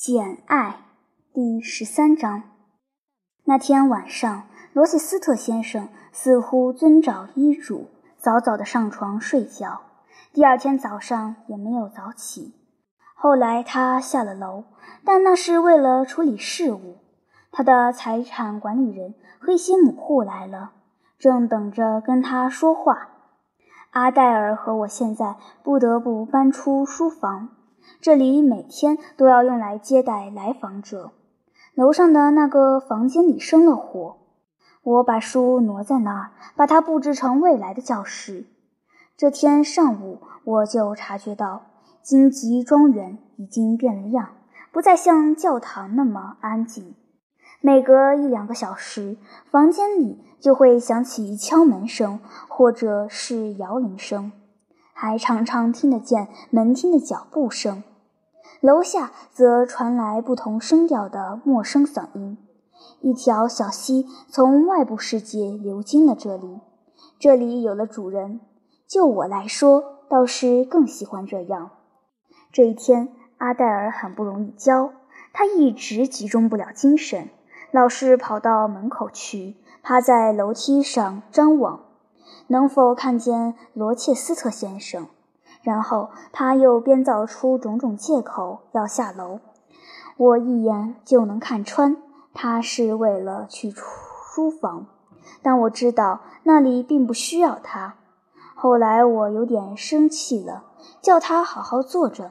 简爱第十三章。那天晚上，罗切斯特先生似乎遵照医嘱，早早的上床睡觉。第二天早上也没有早起。后来他下了楼，但那是为了处理事务。他的财产管理人和一些母户来了，正等着跟他说话。阿黛尔和我现在不得不搬出书房。这里每天都要用来接待来访者。楼上的那个房间里生了火，我把书挪在那儿，把它布置成未来的教室。这天上午，我就察觉到荆棘庄园已经变了样，不再像教堂那么安静。每隔一两个小时，房间里就会响起敲门声，或者是摇铃声。还常常听得见门厅的脚步声，楼下则传来不同声调的陌生嗓音。一条小溪从外部世界流经了这里，这里有了主人。就我来说，倒是更喜欢这样。这一天，阿黛尔很不容易教，她一直集中不了精神，老是跑到门口去，趴在楼梯上张望。能否看见罗切斯特先生？然后他又编造出种种借口要下楼。我一眼就能看穿，他是为了去书房。但我知道那里并不需要他。后来我有点生气了，叫他好好坐着。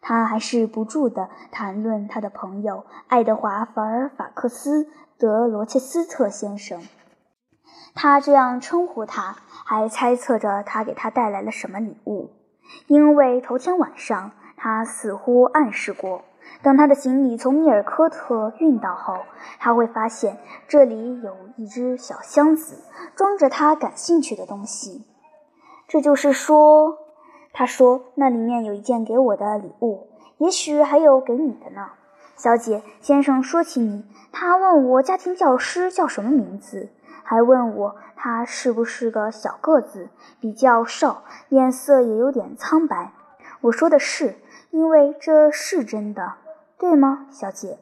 他还是不住地谈论他的朋友爱德华·法尔法克斯·德罗切斯特先生。他这样称呼他，还猜测着他给他带来了什么礼物，因为头天晚上他似乎暗示过，等他的行李从密尔科特运到后，他会发现这里有一只小箱子，装着他感兴趣的东西。这就是说，他说那里面有一件给我的礼物，也许还有给你的呢，小姐。先生说起你，他问我家庭教师叫什么名字。还问我他是不是个小个子，比较瘦，脸色也有点苍白。我说的是，因为这是真的，对吗，小姐？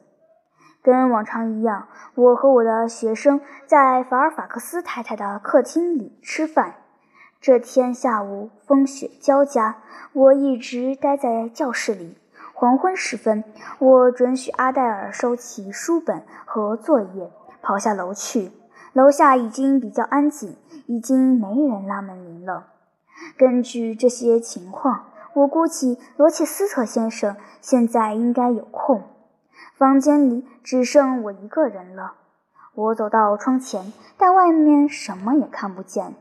跟往常一样，我和我的学生在法尔法克斯太太的客厅里吃饭。这天下午风雪交加，我一直待在教室里。黄昏时分，我准许阿黛尔收起书本和作业，跑下楼去。楼下已经比较安静，已经没人拉门铃了。根据这些情况，我估计罗切斯特先生现在应该有空。房间里只剩我一个人了。我走到窗前，但外面什么也看不见。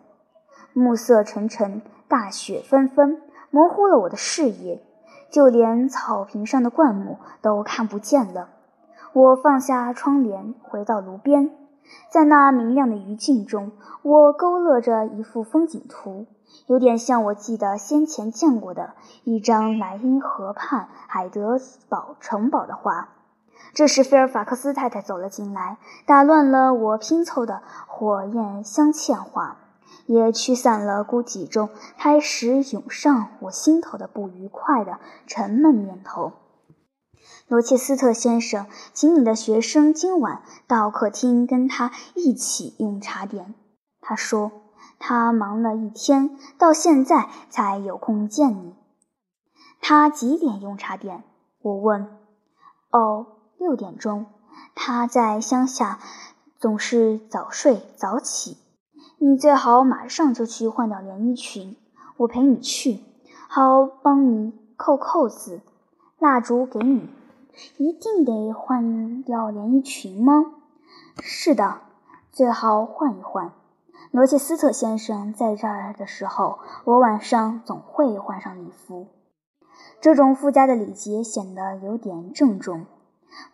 暮色沉沉，大雪纷纷，模糊了我的视野，就连草坪上的灌木都看不见了。我放下窗帘，回到炉边。在那明亮的余烬中，我勾勒着一幅风景图，有点像我记得先前见过的一张莱茵河畔海德堡城堡的画。这时，菲尔法克斯太太走了进来，打乱了我拼凑的火焰镶嵌画，也驱散了孤寂中开始涌上我心头的不愉快的沉闷念头。罗切斯特先生，请你的学生今晚到客厅跟他一起用茶点。他说他忙了一天，到现在才有空见你。他几点用茶点？我问。哦，六点钟。他在乡下总是早睡早起。你最好马上就去换掉连衣裙。我陪你去，好帮你扣扣子。蜡烛给你。一定得换掉连衣裙吗？是的，最好换一换。罗切斯特先生在这儿的时候，我晚上总会换上礼服。这种附加的礼节显得有点郑重。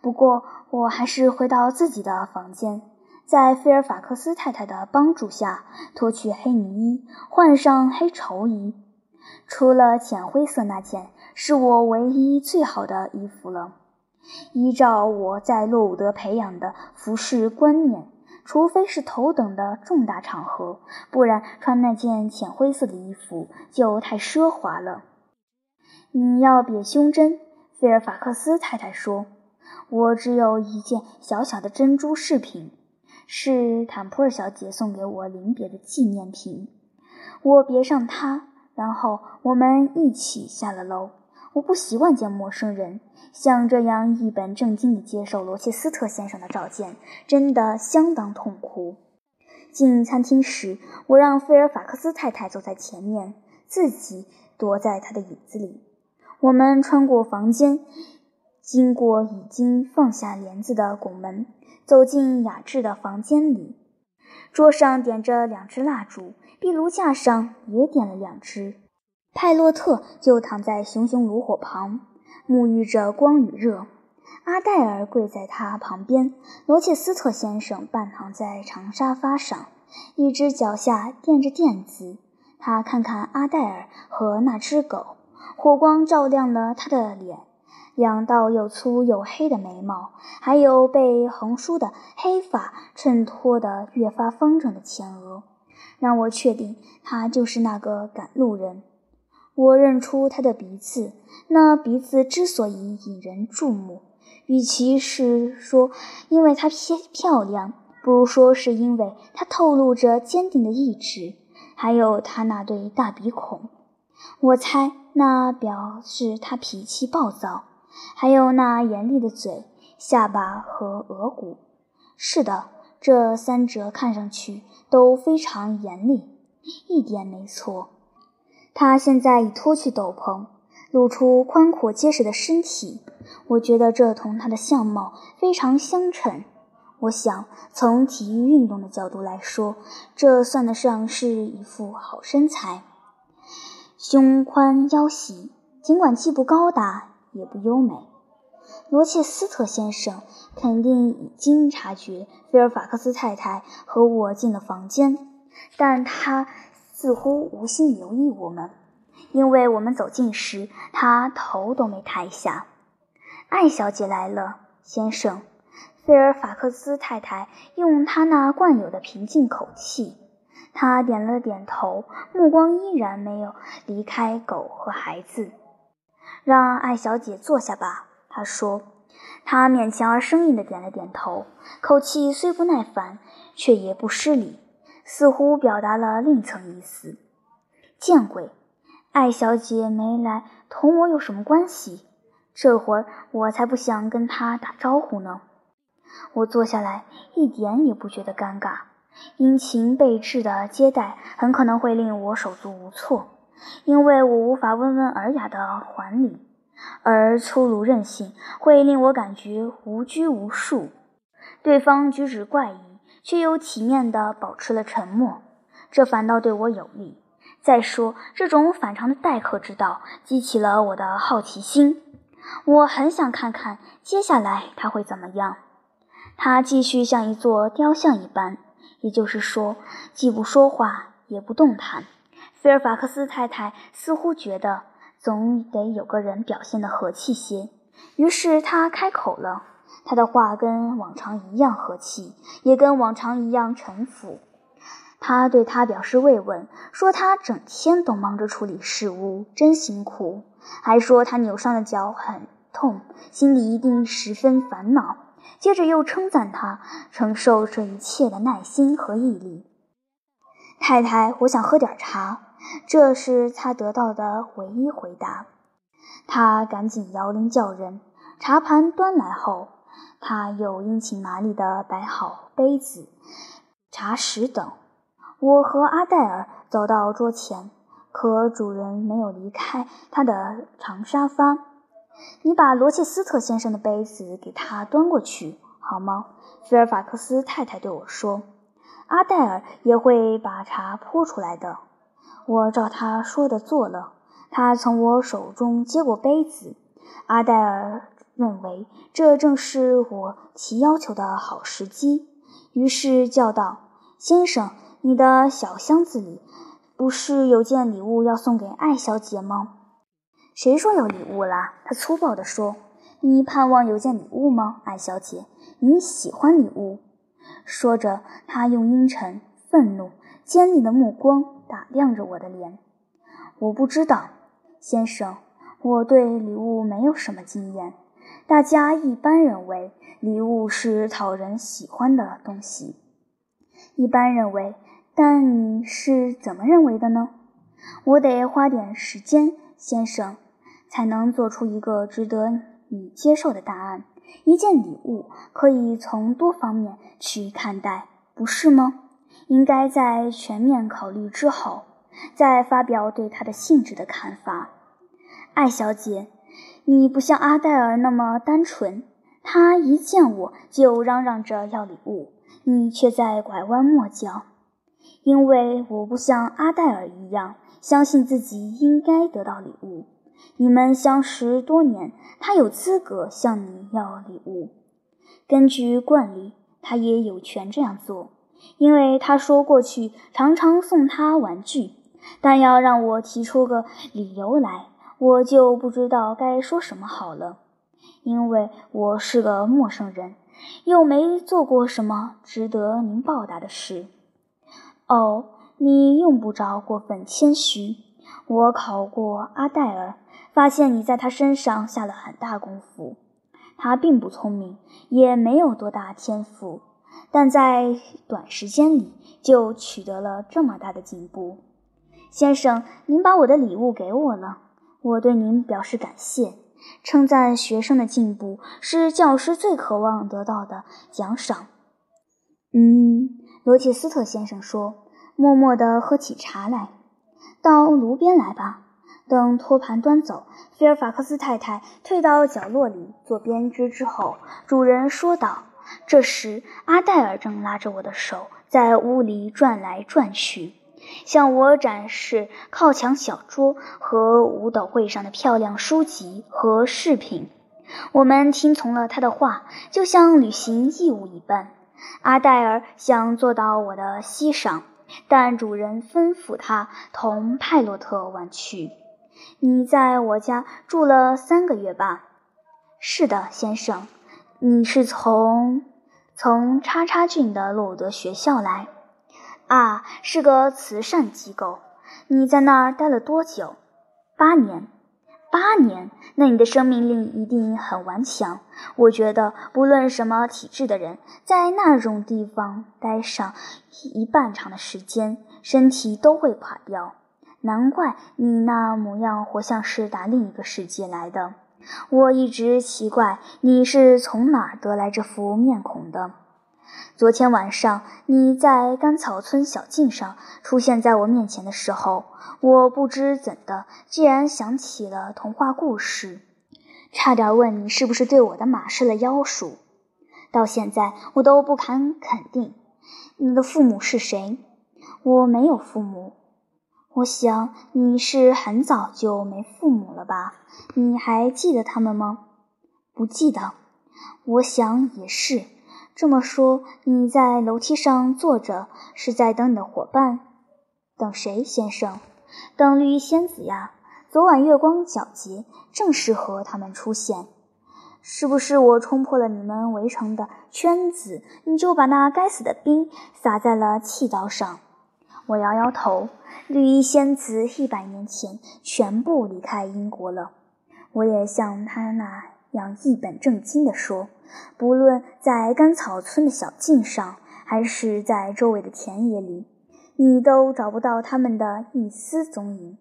不过，我还是回到自己的房间，在菲尔法克斯太太的帮助下，脱去黑呢衣，换上黑绸衣。除了浅灰色那件，是我唯一最好的衣服了。依照我在洛伍德培养的服饰观念，除非是头等的重大场合，不然穿那件浅灰色的衣服就太奢华了。你要别胸针，菲尔法克斯太太说。我只有一件小小的珍珠饰品，是坦普尔小姐送给我临别的纪念品。我别上它，然后我们一起下了楼。我不习惯见陌生人，像这样一本正经地接受罗切斯特先生的召见，真的相当痛苦。进餐厅时，我让菲尔法克斯太太走在前面，自己躲在她的椅子里。我们穿过房间。经过已经放下帘子的拱门，走进雅致的房间里。桌上点着两支蜡烛，壁炉架上也点了两支。派洛特就躺在熊熊炉火旁，沐浴着光与热。阿黛尔跪在他旁边，罗切斯特先生半躺在长沙发上，一只脚下垫着垫子。他看看阿黛尔和那只狗，火光照亮了他的脸。两道又粗又黑的眉毛，还有被横梳的黑发衬托得越发方正的前额，让我确定他就是那个赶路人。我认出他的鼻子，那鼻子之所以引人注目，与其是说因为它偏漂亮，不如说是因为它透露着坚定的意志，还有他那对大鼻孔。我猜那表示他脾气暴躁。还有那严厉的嘴、下巴和额骨。是的，这三者看上去都非常严厉，一点没错。他现在已脱去斗篷，露出宽阔结实的身体。我觉得这同他的相貌非常相称。我想，从体育运动的角度来说，这算得上是一副好身材，胸宽腰细，尽管既不高大。也不优美。罗切斯特先生肯定已经察觉菲尔法克斯太太和我进了房间，但他似乎无心留意我们，因为我们走近时，他头都没抬下。艾小姐来了，先生。菲尔法克斯太太用她那惯有的平静口气，她点了点头，目光依然没有离开狗和孩子。让艾小姐坐下吧，他说。他勉强而生硬地点了点头，口气虽不耐烦，却也不失礼，似乎表达了另一层意思。见鬼！艾小姐没来，同我有什么关系？这会儿我才不想跟她打招呼呢。我坐下来，一点也不觉得尴尬。殷勤备至的接待很可能会令我手足无措。因为我无法温文尔雅地还礼，而粗鲁任性会令我感觉无拘无束。对方举止怪异，却又体面地保持了沉默，这反倒对我有利。再说，这种反常的待客之道激起了我的好奇心，我很想看看接下来他会怎么样。他继续像一座雕像一般，也就是说，既不说话，也不动弹。菲尔法克斯太太似乎觉得总得有个人表现得和气些，于是她开口了。他的话跟往常一样和气，也跟往常一样沉浮。他对他表示慰问，说他整天都忙着处理事务，真辛苦，还说他扭伤的脚很痛，心里一定十分烦恼。接着又称赞他承受这一切的耐心和毅力。太太，我想喝点茶。这是他得到的唯一回答。他赶紧摇铃叫人，茶盘端来后，他又殷勤麻利地摆好杯子、茶食等。我和阿黛尔走到桌前，可主人没有离开他的长沙发。你把罗切斯特先生的杯子给他端过去好吗？菲尔法克斯太太对我说。阿黛尔也会把茶泼出来的。我照他说的做了。他从我手中接过杯子。阿黛尔认为这正是我提要求的好时机，于是叫道：“先生，你的小箱子里不是有件礼物要送给艾小姐吗？”“谁说有礼物啦？”他粗暴地说。“你盼望有件礼物吗，艾小姐？你喜欢礼物？”说着，他用阴沉、愤怒、尖利的目光。打量着我的脸，我不知道，先生，我对礼物没有什么经验。大家一般认为礼物是讨人喜欢的东西。一般认为，但你是怎么认为的呢？我得花点时间，先生，才能做出一个值得你接受的答案。一件礼物可以从多方面去看待，不是吗？应该在全面考虑之后，再发表对它的性质的看法。艾小姐，你不像阿黛尔那么单纯，她一见我就嚷嚷着要礼物，你却在拐弯抹角。因为我不像阿黛尔一样相信自己应该得到礼物。你们相识多年，他有资格向你要礼物。根据惯例，他也有权这样做，因为他说过去常常送他玩具。但要让我提出个理由来，我就不知道该说什么好了，因为我是个陌生人，又没做过什么值得您报答的事。哦，你用不着过分谦虚。我考过阿黛尔。发现你在他身上下了很大功夫，他并不聪明，也没有多大天赋，但在短时间里就取得了这么大的进步。先生，您把我的礼物给我了，我对您表示感谢。称赞学生的进步是教师最渴望得到的奖赏。嗯，罗切斯特先生说，默默地喝起茶来，到炉边来吧。等托盘端走，菲尔法克斯太太退到角落里做编织之后，主人说道：“这时，阿黛尔正拉着我的手在屋里转来转去，向我展示靠墙小桌和舞蹈会上的漂亮书籍和饰品。我们听从了他的话，就像履行义务一般。阿黛尔想坐到我的膝上，但主人吩咐他同派洛特玩去。”你在我家住了三个月吧？是的，先生。你是从从叉叉郡的洛德学校来？啊，是个慈善机构。你在那儿待了多久？八年。八年？那你的生命力一定很顽强。我觉得，不论什么体质的人，在那种地方待上一半长的时间，身体都会垮掉。难怪你那模样活像是打另一个世界来的。我一直奇怪你是从哪儿得来这副面孔的。昨天晚上你在甘草村小径上出现在我面前的时候，我不知怎的，竟然想起了童话故事，差点问你是不是对我的马施了妖术。到现在我都不敢肯定。你的父母是谁？我没有父母。我想你是很早就没父母了吧？你还记得他们吗？不记得。我想也是。这么说，你在楼梯上坐着，是在等你的伙伴？等谁，先生？等绿衣仙子呀。昨晚月光皎洁，正适合他们出现。是不是我冲破了你们围成的圈子，你就把那该死的冰撒在了气道上？我摇摇头。绿衣仙子一百年前全部离开英国了。我也像他那样一本正经地说，不论在甘草村的小径上，还是在周围的田野里，你都找不到他们的一丝踪影。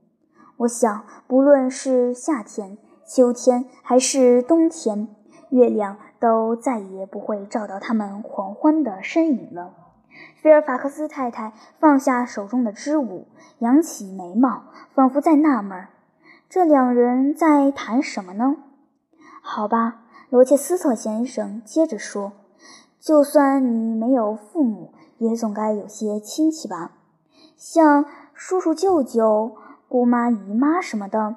我想，不论是夏天、秋天还是冬天，月亮都再也不会照到他们狂欢的身影了。菲尔法克斯太太放下手中的织物，扬起眉毛，仿佛在纳闷：这两人在谈什么呢？好吧，罗切斯特先生接着说：“就算你没有父母，也总该有些亲戚吧？像叔叔、舅舅、姑妈、姨妈什么的。”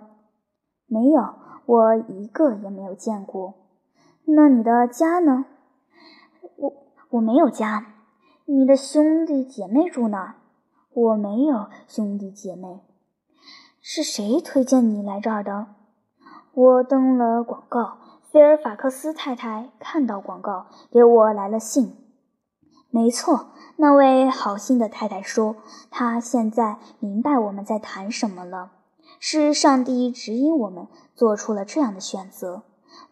没有，我一个也没有见过。那你的家呢？我我没有家。你的兄弟姐妹住哪？我没有兄弟姐妹。是谁推荐你来这儿的？我登了广告，菲尔法克斯太太看到广告，给我来了信。没错，那位好心的太太说，她现在明白我们在谈什么了。是上帝指引我们做出了这样的选择。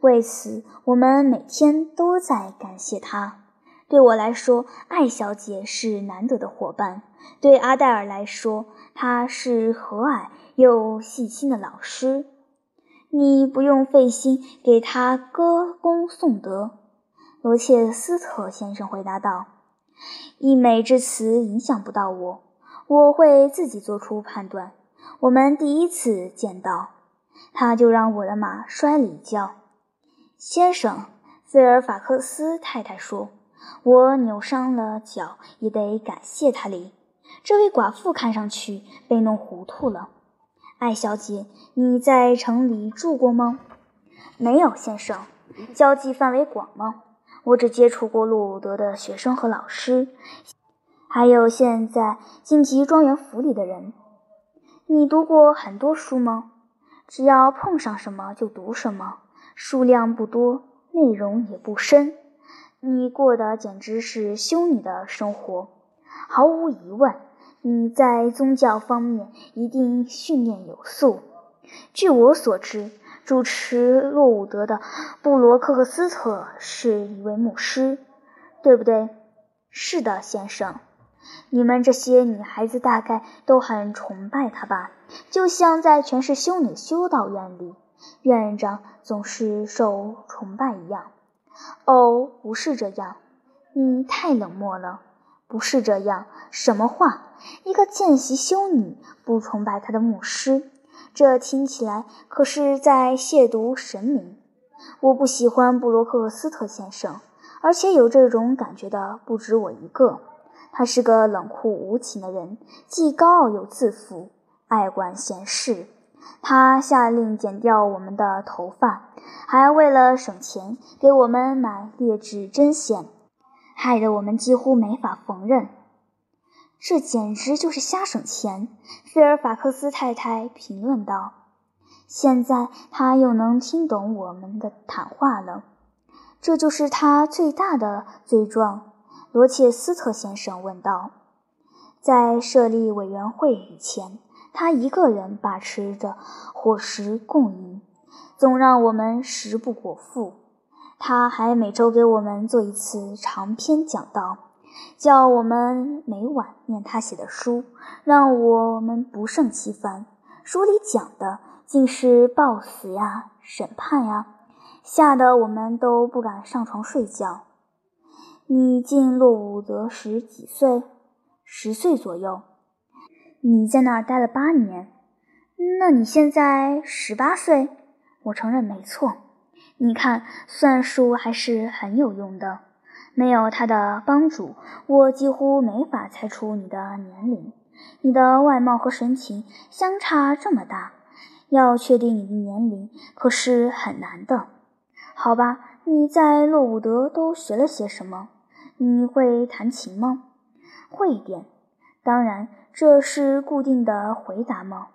为此，我们每天都在感谢他。对我来说，艾小姐是难得的伙伴；对阿黛尔来说，她是和蔼又细心的老师。你不用费心给他歌功颂德。”罗切斯特先生回答道，“溢美之词影响不到我，我会自己做出判断。我们第一次见到，他就让我的马摔了一跤。”先生，费尔法克斯太太说。我扭伤了脚，也得感谢他哩。这位寡妇看上去被弄糊涂了。艾小姐，你在城里住过吗？没有，先生。交际范围广吗？我只接触过路德的学生和老师，还有现在晋级庄园府里的人。你读过很多书吗？只要碰上什么就读什么，数量不多，内容也不深。你过的简直是修女的生活，毫无疑问，你在宗教方面一定训练有素。据我所知，主持洛伍德的布罗克克斯特是一位牧师，对不对？是的，先生。你们这些女孩子大概都很崇拜他吧？就像在全是修女修道院里，院长总是受崇拜一样。哦，不是这样，你太冷漠了。不是这样，什么话？一个见习修女不崇拜她的牧师，这听起来可是在亵渎神明。我不喜欢布罗克斯特先生，而且有这种感觉的不止我一个。他是个冷酷无情的人，既高傲又自负，爱管闲事。他下令剪掉我们的头发，还为了省钱给我们买劣质针线，害得我们几乎没法缝纫。这简直就是瞎省钱，菲尔法克斯太太评论道。现在他又能听懂我们的谈话了，这就是他最大的罪状。罗切斯特先生问道。在设立委员会以前。他一个人把持着伙食供应，总让我们食不果腹。他还每周给我们做一次长篇讲道，叫我们每晚念他写的书，让我们不胜其烦。书里讲的竟是暴死呀、审判呀，吓得我们都不敢上床睡觉。你进洛伍德时几岁？十岁左右。你在那儿待了八年，那你现在十八岁？我承认没错。你看，算术还是很有用的。没有他的帮助，我几乎没法猜出你的年龄。你的外貌和神情相差这么大，要确定你的年龄可是很难的。好吧，你在洛伍德都学了些什么？你会弹琴吗？会一点。当然。这是固定的回答吗？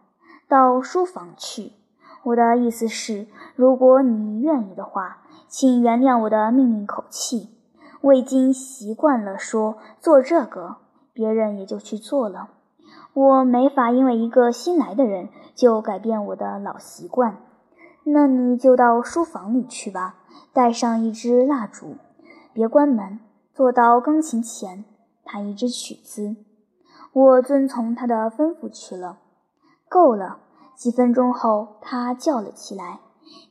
到书房去。我的意思是，如果你愿意的话，请原谅我的命令口气。我已经习惯了说做这个，别人也就去做了。我没法因为一个新来的人就改变我的老习惯。那你就到书房里去吧，带上一支蜡烛，别关门，坐到钢琴前，弹一支曲子。我遵从他的吩咐去了。够了。几分钟后，他叫了起来：“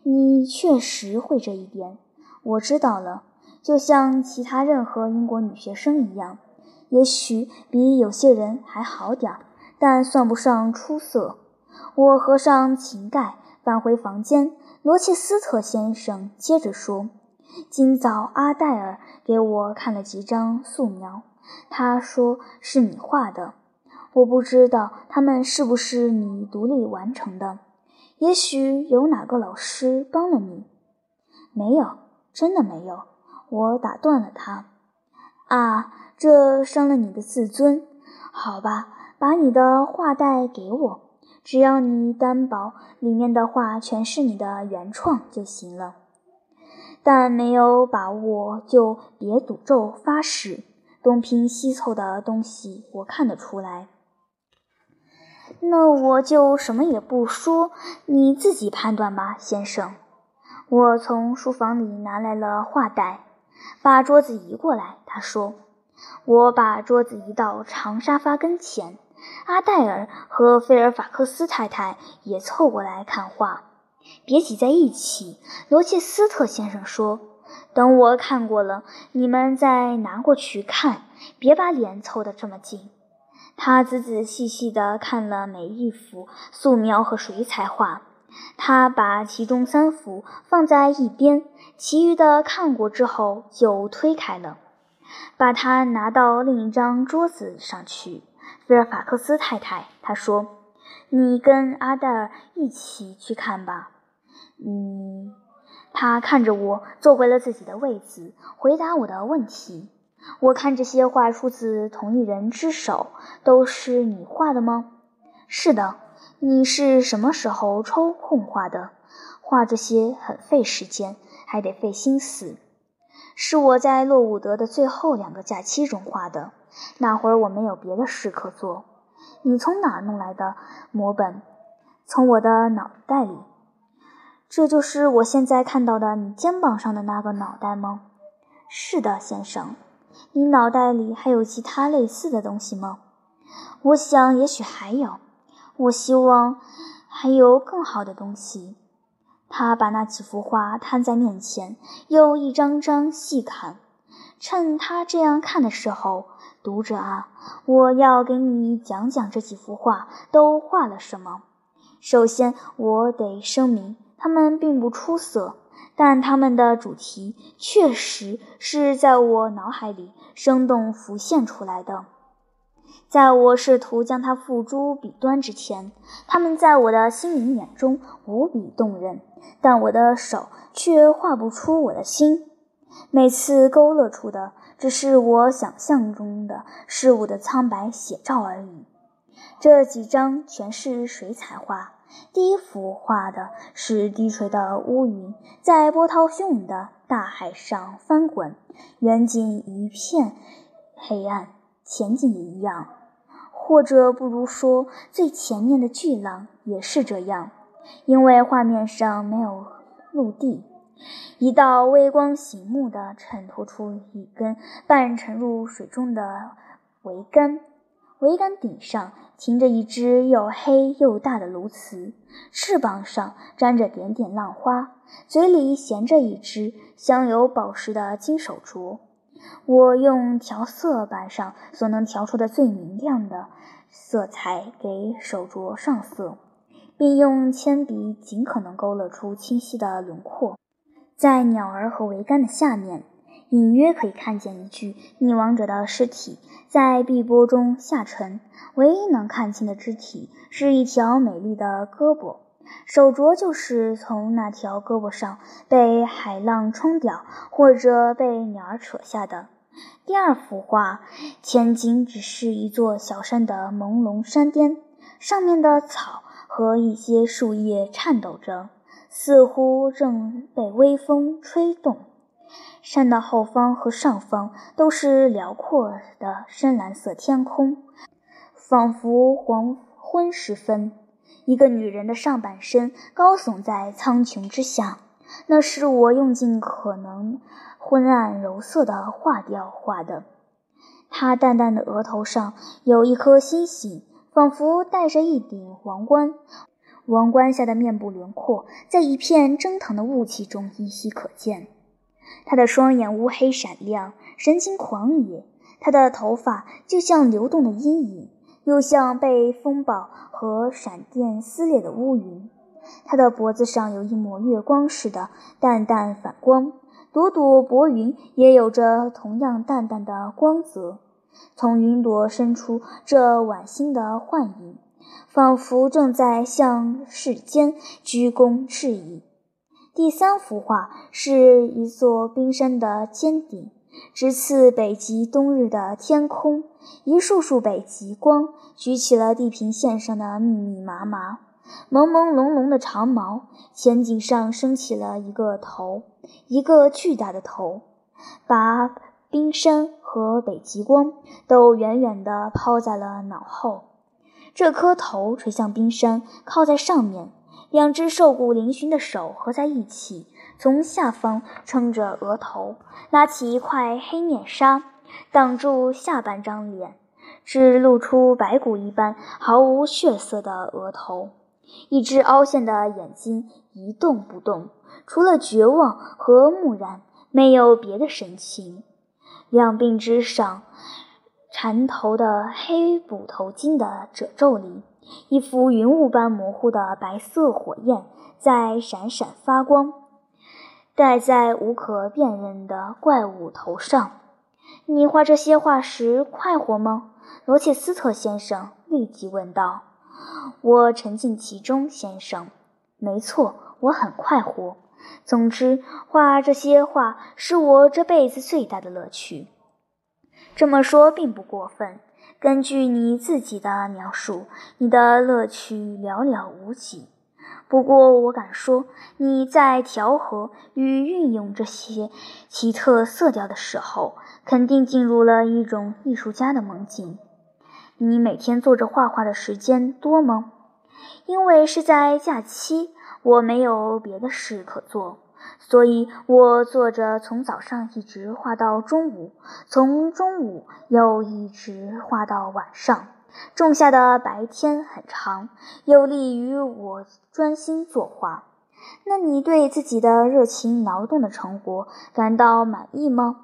你确实会这一点，我知道了。就像其他任何英国女学生一样，也许比有些人还好点儿，但算不上出色。”我合上琴盖，返回房间。罗切斯特先生接着说：“今早阿黛尔给我看了几张素描。”他说是你画的，我不知道他们是不是你独立完成的。也许有哪个老师帮了你？没有，真的没有。我打断了他。啊，这伤了你的自尊。好吧，把你的画带给我，只要你担保里面的画全是你的原创就行了。但没有把握就别赌咒发誓。东拼西凑的东西，我看得出来。那我就什么也不说，你自己判断吧，先生。我从书房里拿来了画袋，把桌子移过来。他说：“我把桌子移到长沙发跟前。”阿黛尔和菲尔法克斯太太也凑过来看画。别挤在一起，罗切斯特先生说：“等我看过了，你们再拿过去看，别把脸凑得这么近。”他仔仔细细地看了每一幅素描和水彩画，他把其中三幅放在一边，其余的看过之后就推开了，把它拿到另一张桌子上去。菲尔法克斯太太，他说：“你跟阿黛尔一起去看吧。”你，他看着我坐回了自己的位子，回答我的问题。我看这些画出自同一人之手，都是你画的吗？是的。你是什么时候抽空画的？画这些很费时间，还得费心思。是我在洛伍德的最后两个假期中画的。那会儿我没有别的事可做。你从哪儿弄来的摹本？从我的脑袋里。这就是我现在看到的你肩膀上的那个脑袋吗？是的，先生。你脑袋里还有其他类似的东西吗？我想也许还有。我希望还有更好的东西。他把那几幅画摊在面前，又一张张细看。趁他这样看的时候，读者啊，我要给你讲讲这几幅画都画了什么。首先，我得声明。他们并不出色，但他们的主题确实是在我脑海里生动浮现出来的。在我试图将它付诸笔端之前，他们在我的心灵眼中无比动人，但我的手却画不出我的心。每次勾勒出的只是我想象中的事物的苍白写照而已。这几张全是水彩画。第一幅画的是低垂的乌云在波涛汹涌的大海上翻滚，远景一片黑暗，前景也一样，或者不如说最前面的巨浪也是这样，因为画面上没有陆地。一道微光醒目的衬托出一根半沉入水中的桅杆。桅杆顶上停着一只又黑又大的鸬鹚，翅膀上沾着点点浪花，嘴里衔着一只镶有宝石的金手镯。我用调色板上所能调出的最明亮的色彩给手镯上色，并用铅笔尽可能勾勒出清晰的轮廓。在鸟儿和桅杆的下面。隐约可以看见一具溺亡者的尸体在碧波中下沉，唯一能看清的肢体是一条美丽的胳膊，手镯就是从那条胳膊上被海浪冲掉，或者被鸟儿扯下的。第二幅画，前景只是一座小山的朦胧山巅，上面的草和一些树叶颤抖着，似乎正被微风吹动。山的后方和上方都是辽阔的深蓝色天空，仿佛黄昏时分。一个女人的上半身高耸在苍穹之下，那是我用尽可能昏暗柔色的画调画的。她淡淡的额头上有一颗星星，仿佛戴着一顶王冠。王冠下的面部轮廓在一片蒸腾的雾气中依稀可见。她的双眼乌黑闪亮，神情狂野。她的头发就像流动的阴影，又像被风暴和闪电撕裂的乌云。他的脖子上有一抹月光似的淡淡反光，朵朵薄云也有着同样淡淡的光泽，从云朵伸出这晚星的幻影，仿佛正在向世间鞠躬致意。第三幅画是一座冰山的尖顶，直刺北极冬日的天空。一束束北极光举起了地平线上的密密麻麻、朦朦胧胧的长毛。前景上升起了一个头，一个巨大的头，把冰山和北极光都远远地抛在了脑后。这颗头垂向冰山，靠在上面。两只瘦骨嶙峋的手合在一起，从下方撑着额头，拉起一块黑面纱挡住下半张脸，只露出白骨一般毫无血色的额头，一只凹陷的眼睛一动不动，除了绝望和木然，没有别的神情。两鬓之上，缠头的黑布头巾的褶皱里，一幅云雾般模糊的白色火焰在闪闪发光，戴在无可辨认的怪物头上。你画这些画时快活吗？罗切斯特先生立即问道。我沉浸其中，先生。没错，我很快活。总之，画这些画是我这辈子最大的乐趣。这么说并不过分。根据你自己的描述，你的乐趣寥寥无几。不过，我敢说，你在调和与运用这些奇特色调的时候，肯定进入了一种艺术家的梦境。你每天坐着画画的时间多吗？因为是在假期。我没有别的事可做，所以我坐着从早上一直画到中午，从中午又一直画到晚上。仲夏的白天很长，有利于我专心作画。那你对自己的热情劳动的成果感到满意吗？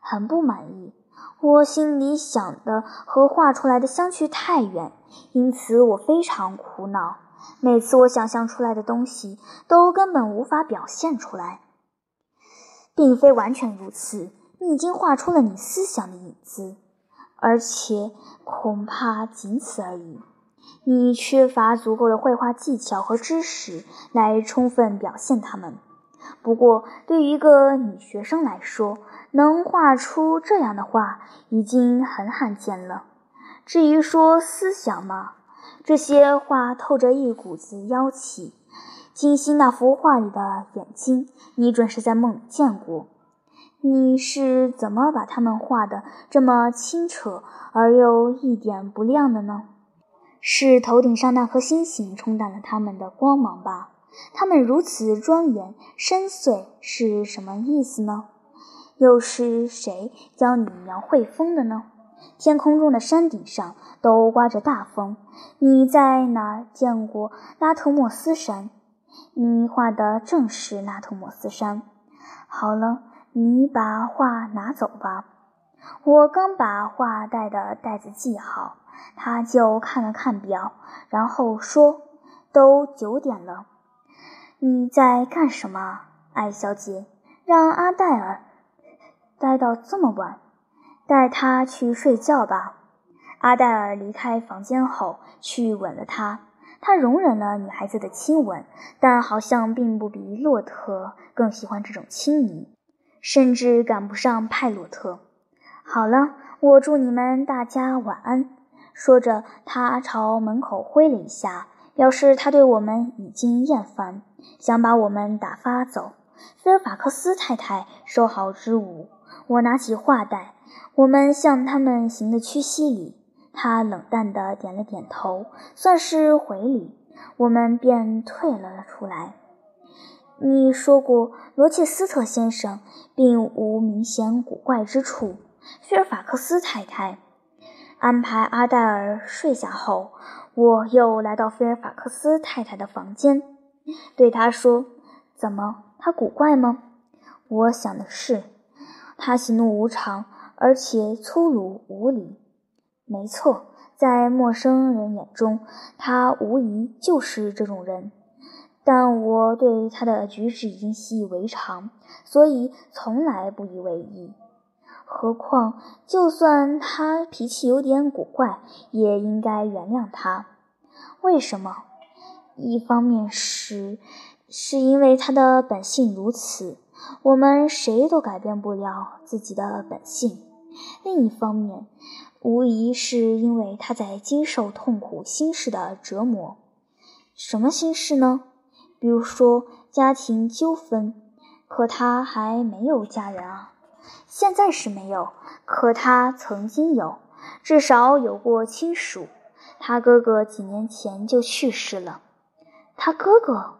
很不满意。我心里想的和画出来的相去太远，因此我非常苦恼。每次我想象出来的东西都根本无法表现出来，并非完全如此。你已经画出了你思想的影子，而且恐怕仅此而已。你缺乏足够的绘画技巧和知识来充分表现它们。不过，对于一个女学生来说，能画出这样的画已经很罕见了。至于说思想嘛，这些画透着一股子妖气，金星那幅画里的眼睛，你准是在梦里见过。你是怎么把它们画的这么清澈而又一点不亮的呢？是头顶上那颗星星冲淡了它们的光芒吧？它们如此庄严深邃，是什么意思呢？又是谁教你描绘风的呢？天空中的山顶上都刮着大风。你在哪见过拉特莫斯山？你画的正是拉特莫斯山。好了，你把画拿走吧。我刚把画带的袋子系好，他就看了看表，然后说：“都九点了。”你在干什么，艾小姐？让阿黛尔待到这么晚。带她去睡觉吧。阿黛尔离开房间后，去吻了他。他容忍了女孩子的亲吻，但好像并不比洛特更喜欢这种亲昵，甚至赶不上派洛特。好了，我祝你们大家晚安。说着，他朝门口挥了一下，表示他对我们已经厌烦，想把我们打发走。菲尔法克斯太太收好之物，我拿起画袋。我们向他们行了屈膝礼，他冷淡地点了点头，算是回礼。我们便退了出来。你说过，罗切斯特先生并无明显古怪之处。菲尔法克斯太太安排阿黛尔睡下后，我又来到菲尔法克斯太太的房间，对她说：“怎么，他古怪吗？”我想的是，他喜怒无常。而且粗鲁无礼，没错，在陌生人眼中，他无疑就是这种人。但我对他的举止已经习以为常，所以从来不以为意。何况，就算他脾气有点古怪，也应该原谅他。为什么？一方面是，是因为他的本性如此，我们谁都改变不了自己的本性。另一方面，无疑是因为他在经受痛苦心事的折磨。什么心事呢？比如说家庭纠纷。可他还没有家人啊。现在是没有，可他曾经有，至少有过亲属。他哥哥几年前就去世了。他哥哥？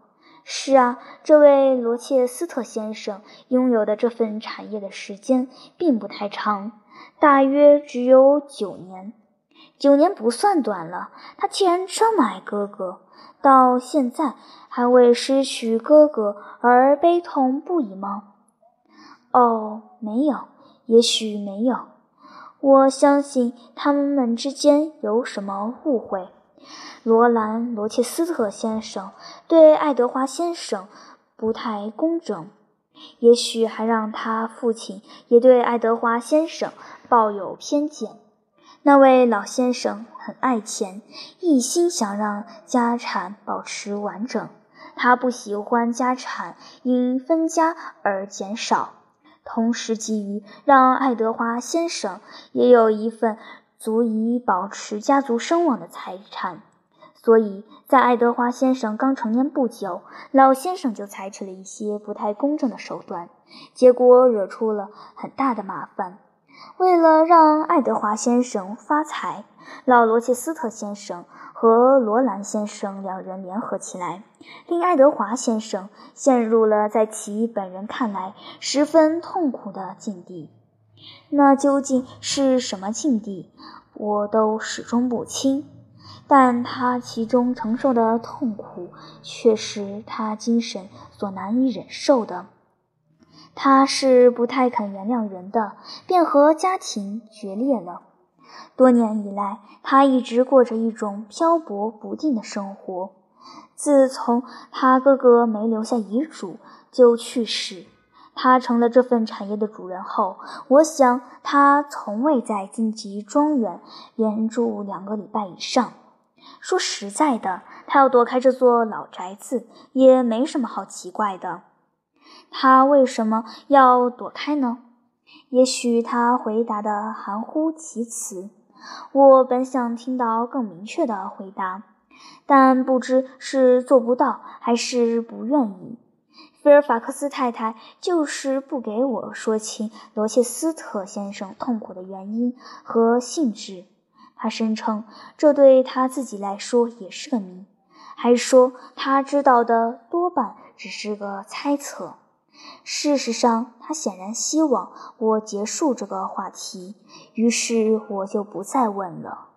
是啊，这位罗切斯特先生拥有的这份产业的时间并不太长，大约只有九年。九年不算短了。他既然这么爱哥哥，到现在还为失去哥哥而悲痛不已吗？哦，没有，也许没有。我相信他们之间有什么误会。罗兰·罗切斯特先生对爱德华先生不太公正，也许还让他父亲也对爱德华先生抱有偏见。那位老先生很爱钱，一心想让家产保持完整。他不喜欢家产因分家而减少，同时急于让爱德华先生也有一份足以保持家族声望的财产。所以在爱德华先生刚成年不久，老先生就采取了一些不太公正的手段，结果惹出了很大的麻烦。为了让爱德华先生发财，老罗切斯特先生和罗兰先生两人联合起来，令爱德华先生陷入了在其本人看来十分痛苦的境地。那究竟是什么境地，我都始终不清。但他其中承受的痛苦，却是他精神所难以忍受的。他是不太肯原谅人的，便和家庭决裂了。多年以来，他一直过着一种漂泊不定的生活。自从他哥哥没留下遗嘱就去世，他成了这份产业的主人后，我想他从未在荆棘庄园连住两个礼拜以上。说实在的，他要躲开这座老宅子也没什么好奇怪的。他为什么要躲开呢？也许他回答的含糊其辞。我本想听到更明确的回答，但不知是做不到还是不愿意。菲尔法克斯太太就是不给我说清罗切斯特先生痛苦的原因和性质。他声称，这对他自己来说也是个谜，还说他知道的多半只是个猜测。事实上，他显然希望我结束这个话题，于是我就不再问了。